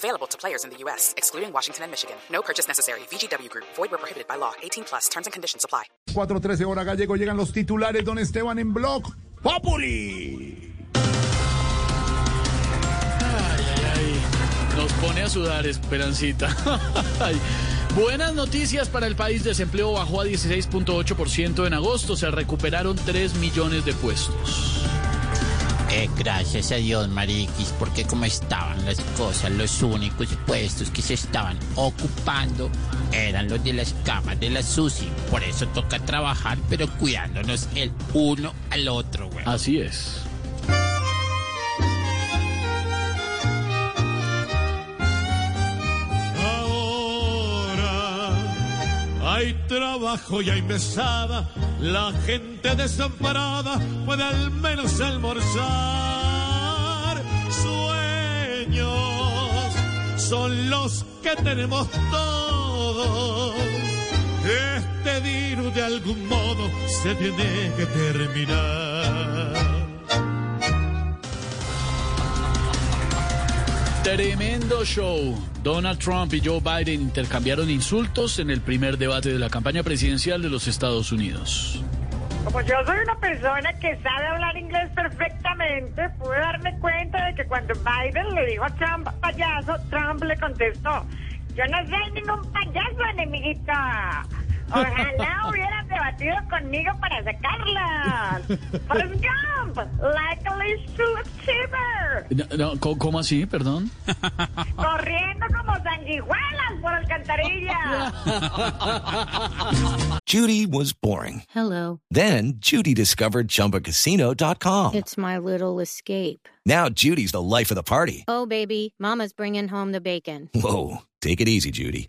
Available to players in the U.S., excluding Washington and Michigan. No purchase necessary. VGW Group. Void where prohibited by law. 18 plus. Terms and conditions apply. 4.13 hora gallego. Llegan los titulares. Don Esteban en blog. ¡Populi! Nos pone a sudar, Esperancita. Ay. Buenas noticias para el país. Desempleo bajó a 16.8% en agosto. Se recuperaron 3 millones de puestos. Eh, gracias a Dios, Mariquis, porque como estaban las cosas, los únicos puestos que se estaban ocupando eran los de las camas de la SUSI. Por eso toca trabajar, pero cuidándonos el uno al otro, güey. Así es. Ahora hay trabajo y hay mesada, la gente desamparada puede al menos almorzar. Sueños son los que tenemos todos. Este virus de algún modo se tiene que terminar. Tremendo show. Donald Trump y Joe Biden intercambiaron insultos en el primer debate de la campaña presidencial de los Estados Unidos. Como yo soy una persona que sabe hablar inglés perfectamente, pude darme cuenta de que cuando Biden le dijo a Trump payaso, Trump le contestó, yo no soy ningún payaso, enemiguita. Ojalá hubieran debatido conmigo para sacarlas. Forrest Gump, likely to. No, no, ¿cómo, cómo así? Perdón. Corriendo como sanguijuelas por alcantarilla. Judy was boring. Hello. Then Judy discovered ChumbaCasino.com. It's my little escape. Now Judy's the life of the party. Oh, baby, Mama's bringing home the bacon. Whoa, take it easy, Judy.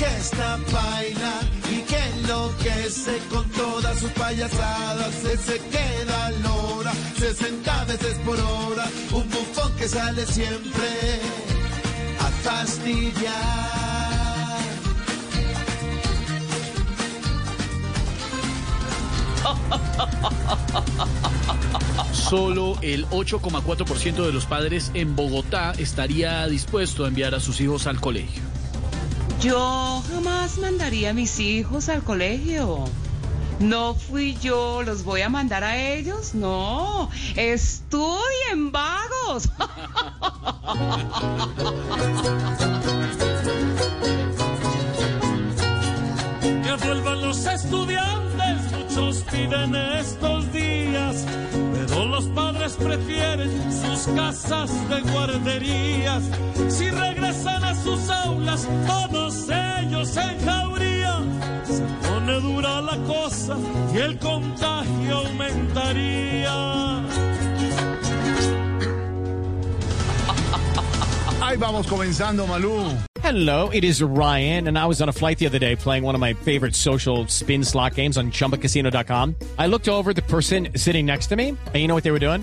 que está baila y que enloquece con todas sus payasadas. Se, se queda lora, 60 veces por hora. Un bufón que sale siempre a fastidiar. Solo el 8,4% de los padres en Bogotá estaría dispuesto a enviar a sus hijos al colegio. Yo jamás mandaría a mis hijos al colegio. No fui yo, los voy a mandar a ellos. No, estudien vagos. Que vuelvan los estudiantes, muchos piden estos días, pero los padres prefieren sus casas de guarderías. Si regresan a sus aulas, todos ellos en jauría, se pone dura la cosa y el contagio aumentaría. Ahí vamos comenzando, Malú. Hello, it is Ryan, and I was on a flight the other day playing one of my favorite social spin slot games on chumbacasino.com. I looked over at the person sitting next to me, and you know what they were doing?